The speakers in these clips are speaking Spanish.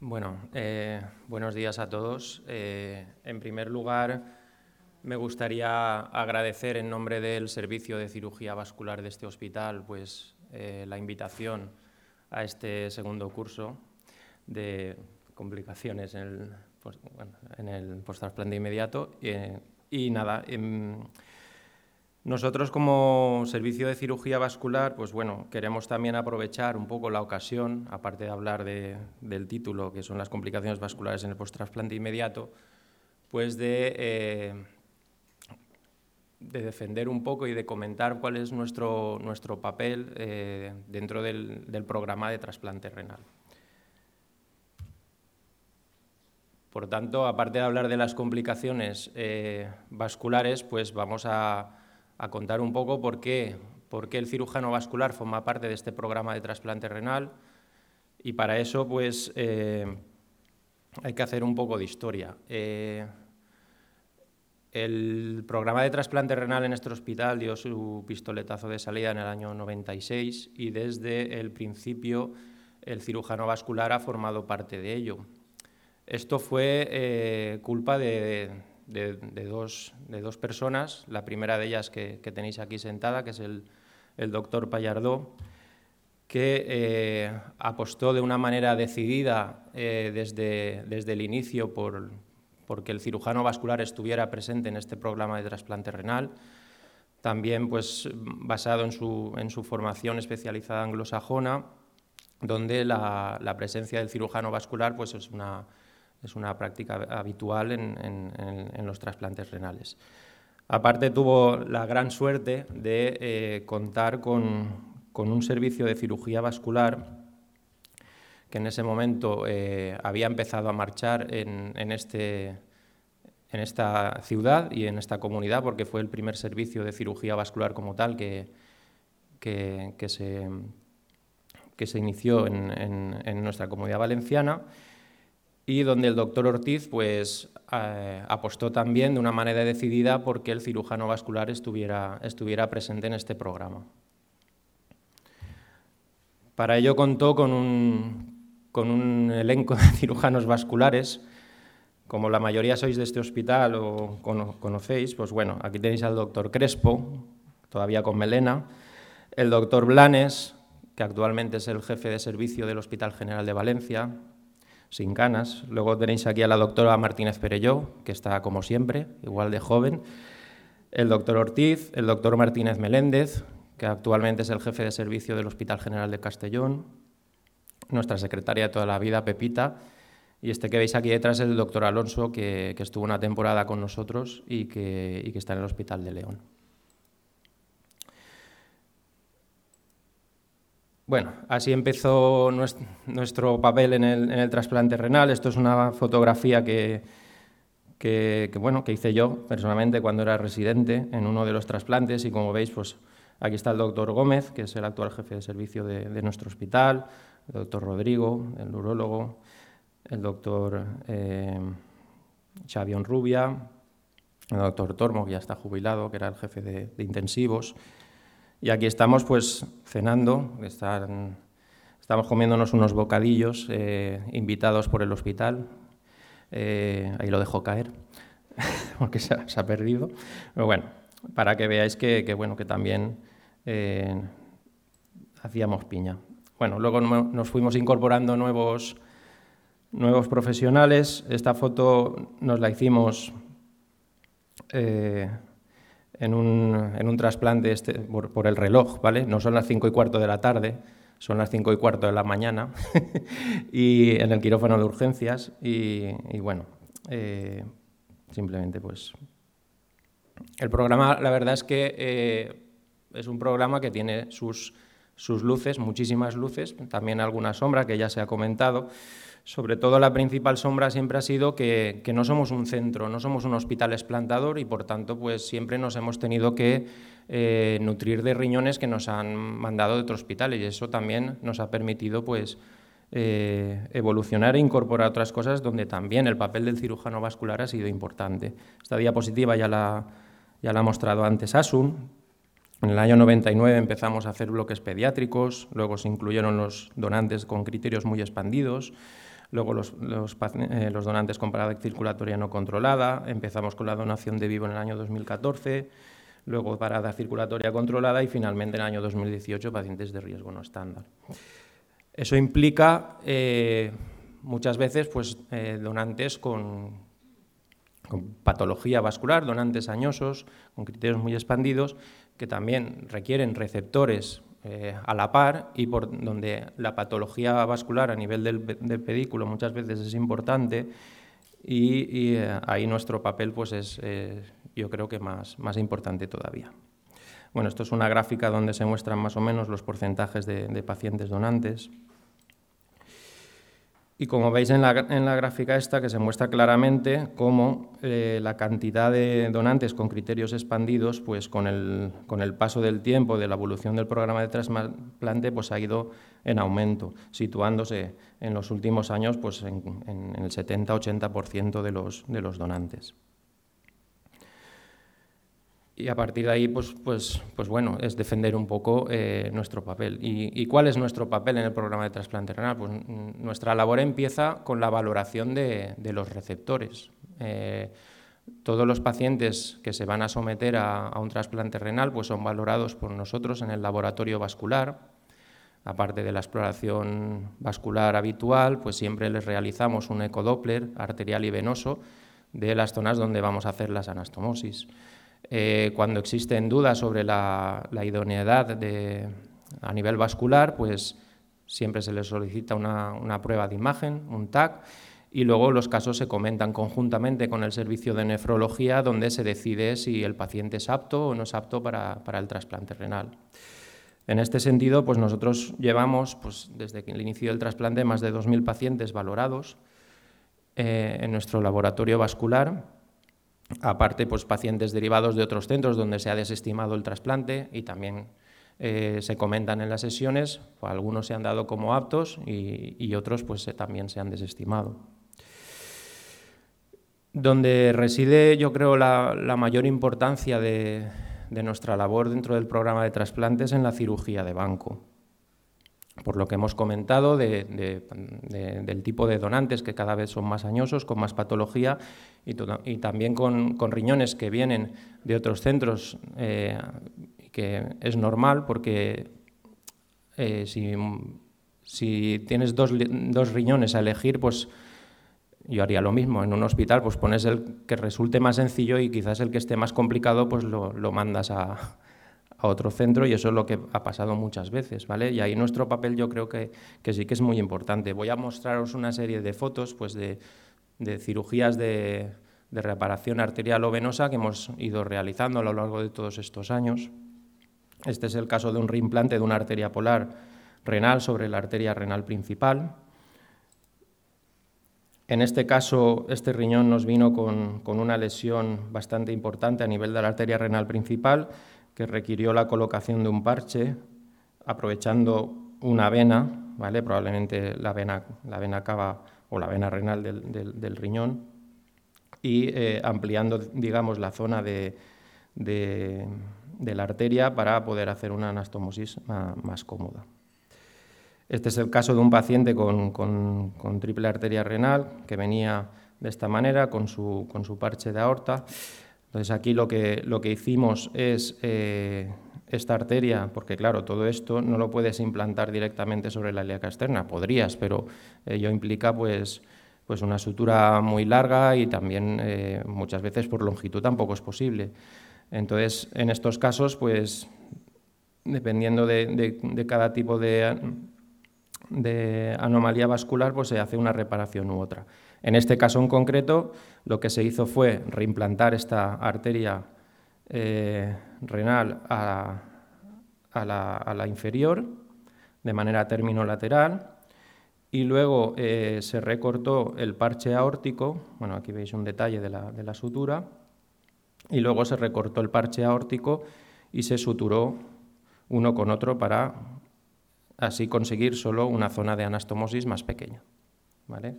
Bueno, eh, buenos días a todos. Eh, en primer lugar, me gustaría agradecer en nombre del Servicio de Cirugía Vascular de este hospital pues, eh, la invitación a este segundo curso de complicaciones en el, pues, en inmediato. y nada, em, nosotros como servicio de cirugía vascular, pues bueno, queremos también aprovechar un poco la ocasión, aparte de hablar del título, que son las complicaciones vasculares en el post-trasplante inmediato, pues de, eh, de, defender un poco y de comentar cuál es nuestro, nuestro papel eh, dentro del, programa de trasplante renal. Por tanto, aparte de hablar de las complicaciones eh, vasculares, pues vamos a a contar un poco por qué, por qué el cirujano vascular forma parte de este programa de trasplante renal y para eso pues eh, hay que hacer un poco de historia. Eh, el programa de trasplante renal en nuestro hospital dio su pistoletazo de salida en el año 96 y desde el principio el cirujano vascular ha formado parte de ello. Esto fue eh, culpa de, de, dos, de, dos, personas, la primera de ellas que, tenéis aquí sentada, que es el, doctor Payardó, que eh, apostó de una manera decidida eh, desde, desde, el inicio por porque el cirujano vascular estuviera presente en este programa de trasplante renal, también pues, basado en su, en su formación especializada anglosajona, donde la, la presencia del cirujano vascular pues, es una, es una práctica habitual en, los trasplantes renales. Aparte tuvo la gran suerte de eh, contar con, un servicio de cirugía vascular que en ese momento eh, había empezado a marchar en, este, en esta ciudad y en esta comunidad, porque fue el primer servicio de cirugía vascular como tal que, que, se, que se inició en nuestra comunidad valenciana y donde el doctor Ortiz pues, eh, apostó también de una manera decidida porque el cirujano vascular estuviera, estuviera presente en este programa. Para ello contó con un, con un elenco de cirujanos vasculares, como la mayoría sois de este hospital o conocéis, pues bueno, aquí tenéis al doctor Crespo, todavía con melena, el doctor Blanes, que actualmente es el jefe de servicio del Hospital General de Valencia, sin canas. Luego tenéis aquí a la doctora Martínez Perelló, que está como siempre, igual de joven. El doctor Ortiz, el doctor Martínez Meléndez, que actualmente es el jefe de servicio del Hospital General de Castellón. Nuestra secretaria de toda la vida, Pepita. Y este que veis aquí detrás es el doctor Alonso, que, estuvo una temporada con nosotros y que, y que está en el Hospital de León. Bueno, así empezó nuestro papel en el, trasplante renal. Esto es una fotografía que, bueno, que hice yo personalmente cuando era residente en uno de los trasplantes y como veis, pues aquí está el doctor Gómez, que es el actual jefe de servicio de, nuestro hospital, el doctor Rodrigo, el neurólogo, el doctor eh, Xavion Rubia, el doctor Tormo, que ya está jubilado, que era el jefe de intensivos, y aquí estamos pues cenando, estamos comiéndonos unos bocadillos eh, invitados por el hospital. Eh, ahí lo dejo caer, porque se ha, perdido. Pero bueno, para que veáis que, bueno, que también eh, hacíamos piña. Bueno, luego nos fuimos incorporando nuevos, nuevos profesionales. Esta foto nos la hicimos en un, en un trasplante este, por, el reloj, ¿vale? No son las cinco y cuarto de la tarde, son las cinco y cuarto de la mañana, y en el quirófano de urgencias, y, bueno, eh, simplemente pues... El programa, la verdad es que eh, es un programa que tiene sus, sus luces, muchísimas luces, también alguna sombra que ya se ha comentado, sobre todo la principal sombra siempre ha sido que, no somos un centro, no somos un hospital esplantador y por tanto pues siempre nos hemos tenido que eh, nutrir de riñones que nos han mandado de otro hospital y eso también nos ha permitido pues eh, evolucionar e incorporar otras cosas donde también el papel del cirujano vascular ha sido importante. Esta diapositiva ya la, ya la ha mostrado antes Asun. En el año 99 empezamos a hacer bloques pediátricos, luego se incluyeron los donantes con criterios muy expandidos, luego los, eh, donantes con parada circulatoria no controlada, empezamos con la donación de vivo en el año 2014, luego parada circulatoria controlada y finalmente en el año 2018 pacientes de riesgo no estándar. Eso implica eh, muchas veces pues, eh, donantes con patología vascular, donantes añosos, con criterios muy expandidos, que también requieren receptores eh, a la par y por donde la patología vascular a nivel del, pedículo muchas veces es importante y, eh, ahí nuestro papel pues es yo creo que más, más importante todavía. Bueno, esto es una gráfica donde se muestran más o menos los porcentajes de pacientes donantes. Y como veis en la, gráfica esta, que se muestra claramente cómo eh, la cantidad de donantes con criterios expandidos, pues con el, con el, paso del tiempo, de la evolución del programa de trasplante, pues ha ido en aumento, situándose en los últimos años pues en, en el 70-80% de los, de los donantes y a partir de ahí, pues, pues, pues bueno, es defender un poco eh, nuestro papel. ¿Y, cuál es nuestro papel en el programa de trasplante renal? Pues mm, nuestra labor empieza con la valoración de, los receptores. Eh, todos los pacientes que se van a someter a, un trasplante renal pues son valorados por nosotros en el laboratorio vascular. Aparte de la exploración vascular habitual, pues siempre les realizamos un ecodoppler arterial y venoso de las zonas donde vamos a hacer las anastomosis. Eh, cuando existen dudas sobre la, idoneidad a nivel vascular, pues siempre se les solicita una, prueba de imagen, un TAC, y luego los casos se comentan conjuntamente con el servicio de nefrología, donde se decide si el paciente es apto o no es apto para, el trasplante renal. En este sentido, pues nosotros llevamos, pues desde el inicio del trasplante, más de 2.000 pacientes valorados eh, en nuestro laboratorio vascular aparte pues, pacientes derivados de otros centros donde se ha desestimado el trasplante y también eh, se comentan en las sesiones, pues, algunos se han dado como aptos y, otros pues, también se han desestimado. Donde reside, yo creo, la, mayor importancia de, de nuestra labor dentro del programa de trasplantes en la cirugía de banco por lo que hemos comentado del tipo de donantes que cada vez son más añosos, con más patología y, también con, riñones que vienen de otros centros, eh, que es normal porque eh, si, tienes dos, riñones a elegir, pues yo haría lo mismo. En un hospital pues pones el que resulte más sencillo y quizás el que esté más complicado pues lo mandas a, a otro centro y eso es lo que ha pasado muchas veces, ¿vale? Y ahí nuestro papel yo creo que, sí que es muy importante. Voy a mostraros una serie de fotos pues de, cirugías de, reparación arterial o venosa que hemos ido realizando a lo largo de todos estos años. Este es el caso de un reimplante de una arteria polar renal sobre la arteria renal principal. En este caso, este riñón nos vino con, con una lesión bastante importante a nivel de la arteria renal principal que requirió la colocación de un parche aprovechando una vena, ¿vale? probablemente la vena, la vena cava o la vena renal del, riñón, y eh, ampliando digamos, la zona de, la arteria para poder hacer una anastomosis más, cómoda. Este es el caso de un paciente con, triple arteria renal que venía de esta manera con su, con su parche de aorta. Entonces aquí lo que, lo que hicimos es eh, esta arteria, porque claro, todo esto no lo puedes implantar directamente sobre la ilíaca externa, podrías, pero ello implica pues, pues una sutura muy larga y también eh, muchas veces por longitud tampoco es posible. Entonces, en estos casos, pues dependiendo de, cada tipo de, de anomalía vascular, pues se hace una reparación u otra. En este caso en concreto, lo que se hizo fue reimplantar esta arteria eh, renal a, la, inferior de manera terminolateral y luego eh, se recortó el parche aórtico, bueno, aquí veis un detalle de la, de la sutura, y luego se recortó el parche aórtico y se suturó uno con otro para así conseguir solo una zona de anastomosis más pequeña. ¿vale?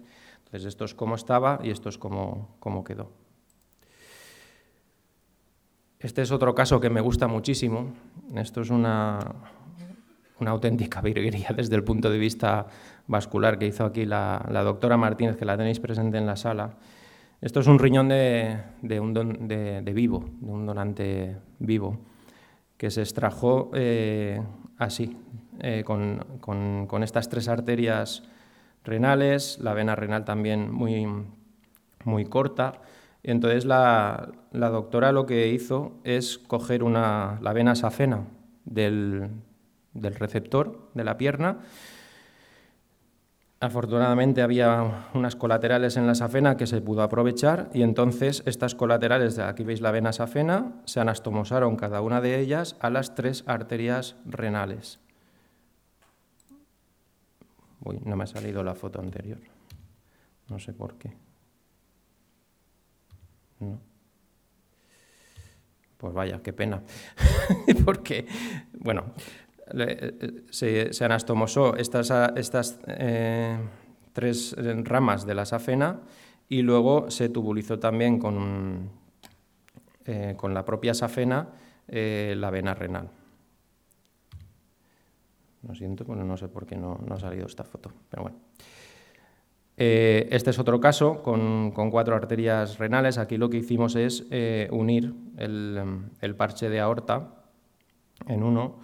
Entonces esto es cómo estaba y esto es cómo, quedó. Este es otro caso que me gusta muchísimo. Esto es una, una auténtica virguería desde el punto de vista vascular que hizo aquí la, doctora Martínez, que la tenéis presente en la sala. Esto es un riñón de, un de, vivo, de un donante vivo, que se extrajo eh, así, eh, con, estas tres arterias renales, la vena renal también muy, muy corta. entonces la, doctora lo que hizo es coger una, la vena safena del, del receptor de la pierna. Afortunadamente había unas colaterales en la safena que se pudo aprovechar y entonces estas colaterales, de aquí veis la vena safena, se anastomosaron cada una de ellas a las tres arterias renales. Uy, no me ha salido la foto anterior. No sé por qué. Pues vaya, qué pena. Porque, bueno, se, anastomosó estas, estas eh, tres ramas de la safena y luego se tubulizó también con, eh, con la propia safena eh, la vena renal. Lo siento, bueno, no sé por qué no, ha salido esta foto, pero bueno. este es otro caso con, cuatro arterias renales. Aquí lo que hicimos es unir el, el, parche de aorta en uno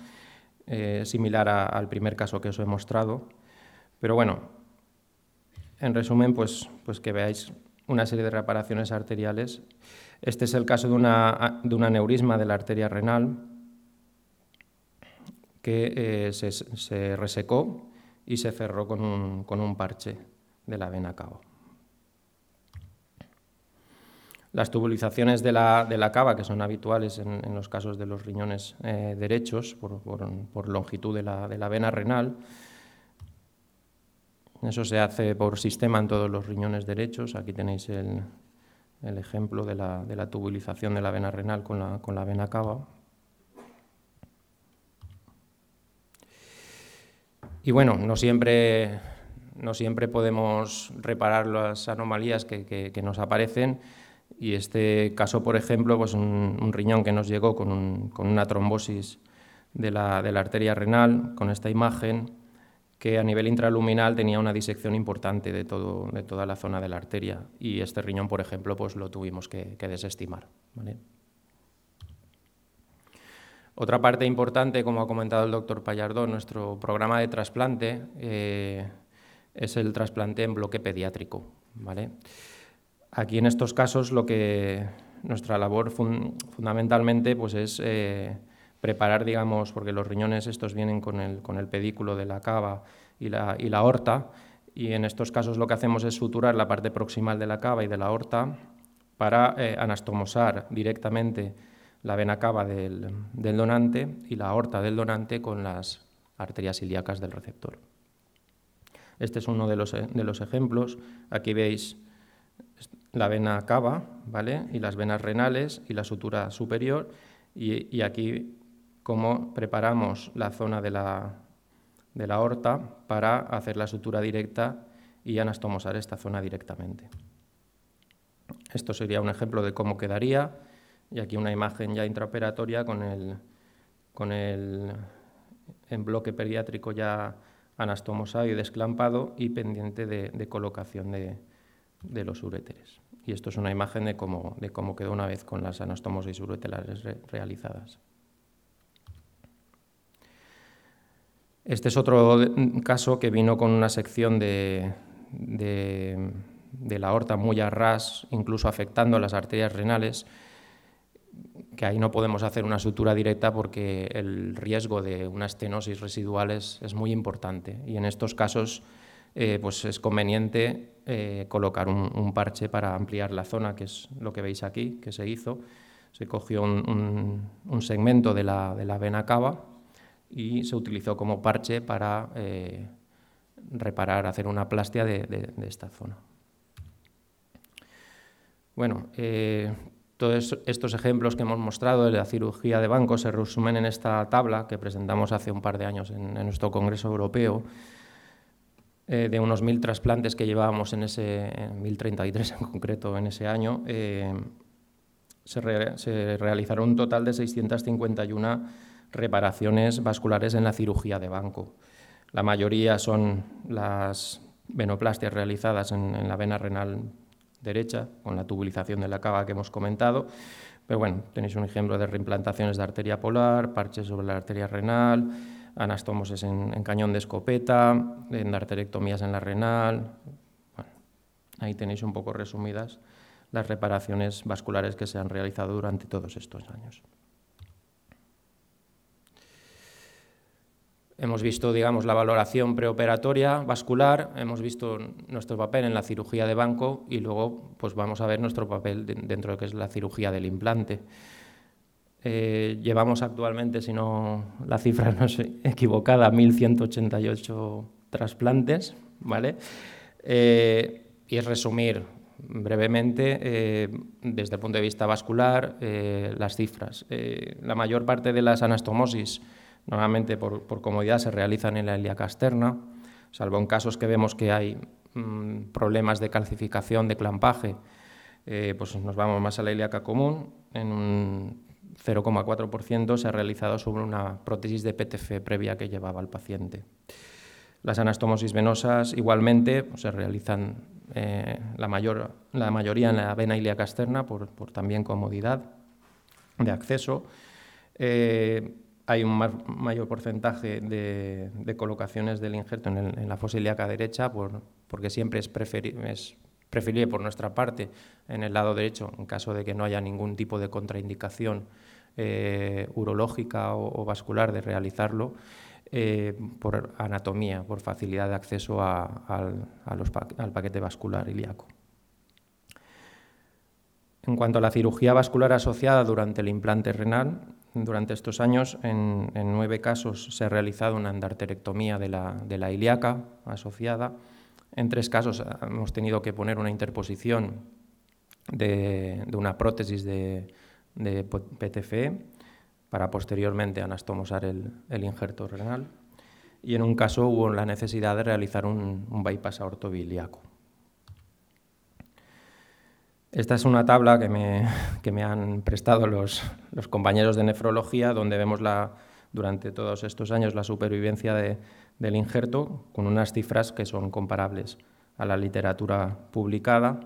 eh, similar al primer caso que os he mostrado. Pero bueno, en resumen, pues, pues que veáis una serie de reparaciones arteriales. Este es el caso de, una, de un aneurisma de la arteria renal que eh, se, resecó y se cerró con un, con un parche de la vena cava. Las tubulizaciones de la, de la cava, que son habituales en, los casos de los riñones eh, derechos, por, longitud de la, de la, vena renal, eso se hace por sistema en todos los riñones derechos. Aquí tenéis el, el ejemplo de la, de la, tubulización de la vena renal con la, con la vena cava. Y bueno, no siempre, no siempre podemos reparar las anomalías que, que nos aparecen y este caso, por ejemplo, pues un, riñón que nos llegó con, una trombosis de la, arteria renal, con esta imagen, que a nivel intraluminal tenía una disección importante de, todo, de toda la zona de la arteria. Y este riñón, por ejemplo, pues lo tuvimos que, desestimar. Otra parte importante, como ha comentado el doctor Pallardón, nuestro programa de trasplante eh, es el trasplante en bloque pediátrico. ¿vale? Aquí en estos casos lo que nuestra labor fundamentalmente pues es eh, preparar, digamos, porque los riñones estos vienen con el, con el pedículo de la cava y la, y la aorta, y en estos casos lo que hacemos es suturar la parte proximal de la cava y de la aorta para eh, anastomosar directamente la vena cava del, donante y la aorta del donante con las arterias ilíacas del receptor. Este es uno de los, de los ejemplos. Aquí veis la vena cava, ¿vale? Y las venas renales y la sutura superior. Y, aquí cómo preparamos la zona de la, de la aorta para hacer la sutura directa y anastomosar esta zona directamente. Esto sería un ejemplo de cómo quedaría. Y aquí una imagen ya intraoperatoria con el, con el en bloque pediátrico ya anastomosado y desclampado y pendiente de, colocación de, de los uréteres. Y esto es una imagen de cómo, de cómo quedó una vez con las anastomosis uretelares realizadas. Este es otro caso que vino con una sección de, de, la aorta muy a ras, incluso afectando las arterias renales, que ahí no podemos hacer una sutura directa porque el riesgo de una estenosis residual es, es muy importante. Y en estos casos eh, pues es conveniente eh, colocar un, parche para ampliar la zona, que es lo que veis aquí, que se hizo. Se cogió un, segmento de la, vena cava y se utilizó como parche para eh, reparar, hacer una plastia de, esta zona. Bueno, todos estos ejemplos que hemos mostrado de la cirugía de banco se resumen en esta tabla que presentamos hace un par de años en nuestro Congreso Europeo, eh, de unos mil trasplantes que llevábamos en ese, 1033 en concreto en ese año, eh, se, realizaron un total de 651 reparaciones vasculares en la cirugía de banco. La mayoría son las venoplastias realizadas en, la vena renal derecha, con la tubulización de la cava que hemos comentado. Pero bueno, tenéis un ejemplo de reimplantaciones de arteria polar, parches sobre la arteria renal, anastomosis en, cañón de escopeta, en arterectomías en la renal. ahí tenéis un poco resumidas las reparaciones vasculares que se han realizado durante todos estos años. Hemos visto, digamos, la valoración preoperatoria vascular, hemos visto nuestro papel en la cirugía de banco y luego pues vamos a ver nuestro papel dentro de lo que es la cirugía del implante. Eh, llevamos actualmente, si no la cifra no es equivocada, 1.188 trasplantes, ¿vale? Eh, y es resumir brevemente, eh, desde el punto de vista vascular, las cifras. la mayor parte de las anastomosis Normalmente, por, comodidad, se realizan en la ilíaca externa, salvo en casos que vemos que hay mm, problemas de calcificación, de clampaje, eh, pues nos vamos más a la ilíaca común. En un 0,4% se ha realizado sobre una prótesis de PTF previa que llevaba el paciente. Las anastomosis venosas igualmente pues, se realizan eh, la, mayor, la mayoría en la vena ilíaca externa por, también comodidad de acceso. Eh, hay un mayor porcentaje de, colocaciones del injerto en, la fosa ilíaca derecha porque siempre es, preferible por nuestra parte en el lado derecho en caso de que no haya ningún tipo de contraindicación eh, urológica o, vascular de realizarlo eh, por anatomía, por facilidad de acceso al, al paquete vascular ilíaco. En cuanto a la cirugía vascular asociada durante el implante renal, durante estos años, en, nueve casos se ha realizado una endarterectomía de la, de ilíaca asociada. En tres casos hemos tenido que poner una interposición de, una prótesis de, PTFE para posteriormente anastomosar el, injerto renal. Y en un caso hubo la necesidad de realizar un, un bypass aortobiliaco. Esta es una tabla que me, han prestado los, compañeros de nefrología, donde vemos la, durante todos estos años la supervivencia del injerto, con unas cifras que son comparables a la literatura publicada.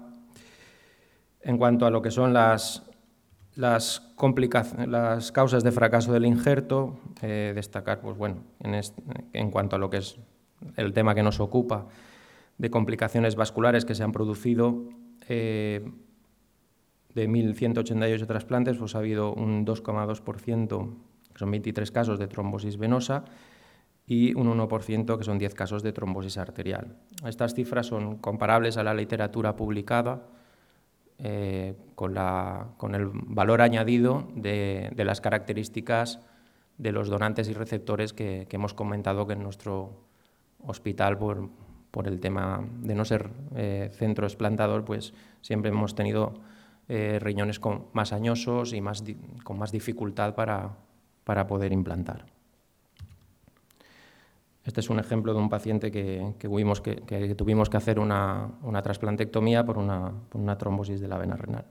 En cuanto a lo que son las, las, causas de fracaso del injerto, eh, destacar, pues bueno, en, cuanto a lo que es el tema que nos ocupa, de complicaciones vasculares que se han producido, eh, de 1.188 trasplantes, pues ha habido un 2,2%, que son 23 casos de trombosis venosa, y un 1%, que son 10 casos de trombosis arterial. Estas cifras son comparables a la literatura publicada eh, con, el valor añadido de, las características de los donantes y receptores que, hemos comentado que en nuestro hospital, por, el tema de no ser eh, centro explantador, pues siempre hemos tenido eh, riñones más añosos y más con más dificultad para, poder implantar. Este es un ejemplo de un paciente que, tuvimos que hacer una, trasplantectomía por una, trombosis de la vena renal.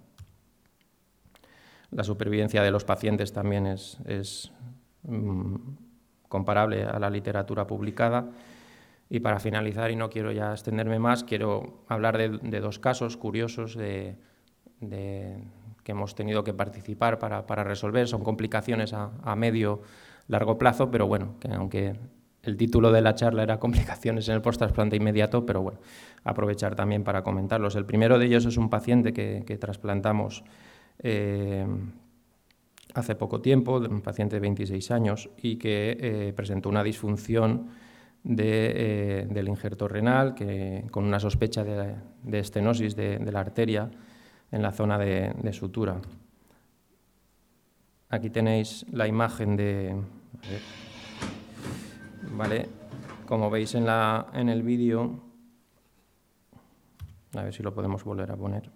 La supervivencia de los pacientes también es, mm, comparable a la literatura publicada. Y para finalizar, y no quiero ya extenderme más, quiero hablar de dos casos curiosos de, que hemos tenido que participar para, resolver. Son complicaciones a, medio, largo plazo, pero bueno, que aunque el título de la charla era complicaciones en el post-trasplante inmediato, pero bueno, aprovechar también para comentarlos. El primero de ellos es un paciente que, trasplantamos eh, hace poco tiempo, un paciente de 26 años, y que eh, presentó una disfunción eh, del injerto renal, que, con una sospecha de, estenosis de la arteria en la zona de, sutura. Aquí tenéis la imagen de... ¿Vale? Como veis en, la, en el vídeo, a ver si lo podemos volver a poner.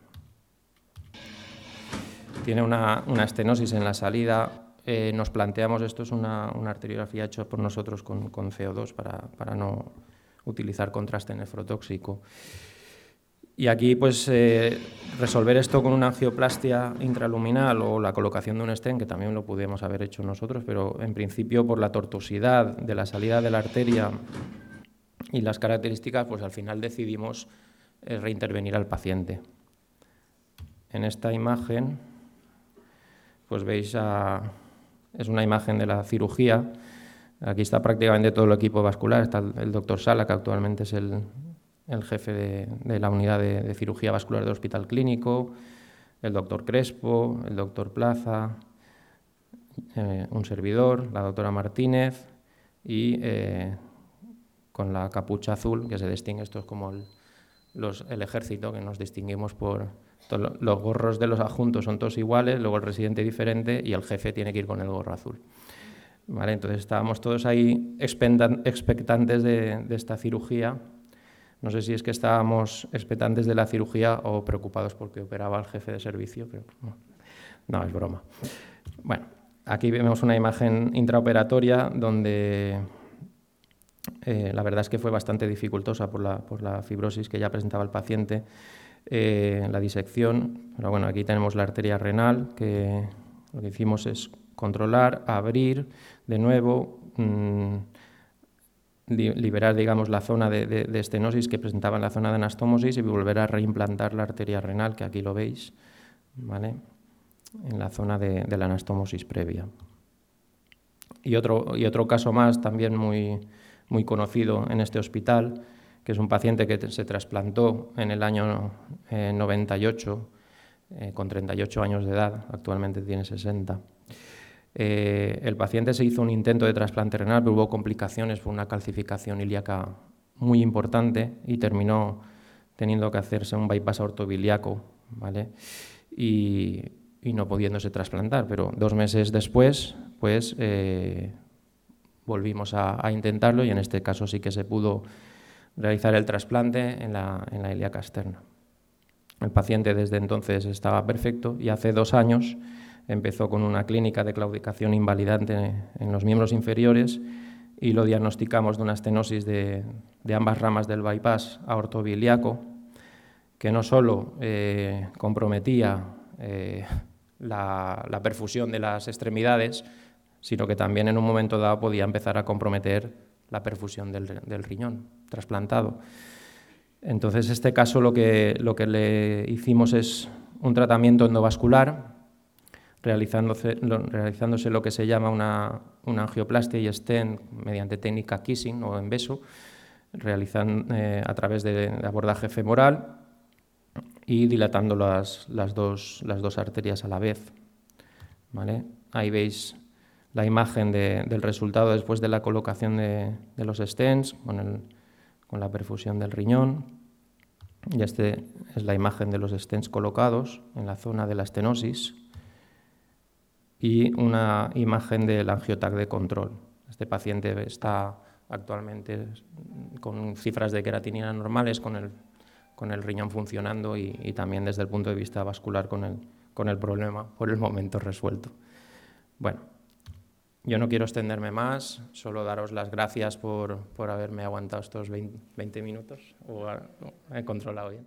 Tiene una, estenosis en la salida. Eh, nos planteamos, esto es una, arteriografía hecha por nosotros con, con CO2 para, para no utilizar contraste nefrotóxico Y aquí, pues, eh, resolver esto con una angioplastia intraluminal o la colocación de un stent, que también lo pudimos haber hecho nosotros, pero en principio por la tortuosidad de la salida de la arteria y las características, pues al final decidimos eh, reintervenir al paciente. En esta imagen, pues veis, es una imagen de la cirugía. Aquí está prácticamente todo el equipo vascular. Está el, doctor Sala, que actualmente es el, jefe de, la unidad de, cirugía vascular del Hospital Clínico, el doctor Crespo, el doctor Plaza, eh, un servidor, la doctora Martínez y eh, con la capucha azul, que se distingue, esto es como el, el ejército, que nos distinguimos por los gorros de los adjuntos son todos iguales, luego el residente diferente y el jefe tiene que ir con el gorro azul. ¿Vale? Entonces estábamos todos ahí expectantes de, esta cirugía. No sé si es que estábamos expectantes de la cirugía o preocupados porque operaba el jefe de servicio, pero no, no es broma. Bueno, aquí vemos una imagen intraoperatoria donde eh, la verdad es que fue bastante dificultosa por la, fibrosis que ya presentaba el paciente, eh, la disección. Pero bueno, aquí tenemos la arteria renal, que lo que hicimos es controlar, abrir de nuevo, mm, liberar digamos, la zona de, estenosis que presentaba en la zona de anastomosis y volver a reimplantar la arteria renal, que aquí lo veis, ¿vale? en la zona de, la anastomosis previa. Y otro, y otro caso más también muy, muy conocido en este hospital, que es un paciente que se trasplantó en el año 98, eh, eh, con 38 años de edad, actualmente tiene 60. Eh, el paciente se hizo un intento de trasplante renal, pero hubo complicaciones por una calcificación ilíaca muy importante y terminó teniendo que hacerse un bypass ortobiliaco, ¿vale? Y, no pudiéndose trasplantar, pero dos meses después, pues volvimos a, intentarlo y en este caso sí que se pudo realizar el trasplante en la, en la ilíaca externa. El paciente desde entonces estaba perfecto y hace dos años empezó con una clínica de claudicación invalidante en los miembros inferiores y lo diagnosticamos de una estenosis de, ambas ramas del bypass aortobiliaco que no solo eh, comprometía eh, la, perfusión de las extremidades, sino que también en un momento dado podía empezar a comprometer la perfusión del, riñón trasplantado. Entonces, este caso lo que, lo que le hicimos es un tratamiento endovascular, realizándose, realizándose lo que se llama una, una angioplastia y stent mediante técnica kissing o en beso, realizando eh, a través de, abordaje femoral y dilatando las, las, dos, las dos arterias a la vez. ¿Vale? Ahí veis la imagen del resultado después de la colocación de, los stents con, con, la perfusión del riñón. Y este es la imagen de los stents colocados en la zona de la estenosis y una imagen del angiotac de control. Este paciente está actualmente con cifras de queratinina normales, con el, con el riñón funcionando y, también desde el punto de vista vascular con el, con el problema por el momento resuelto. Bueno, yo no quiero extenderme más, solo daros las gracias por, por haberme aguantado estos 20, minutos he controlado bien.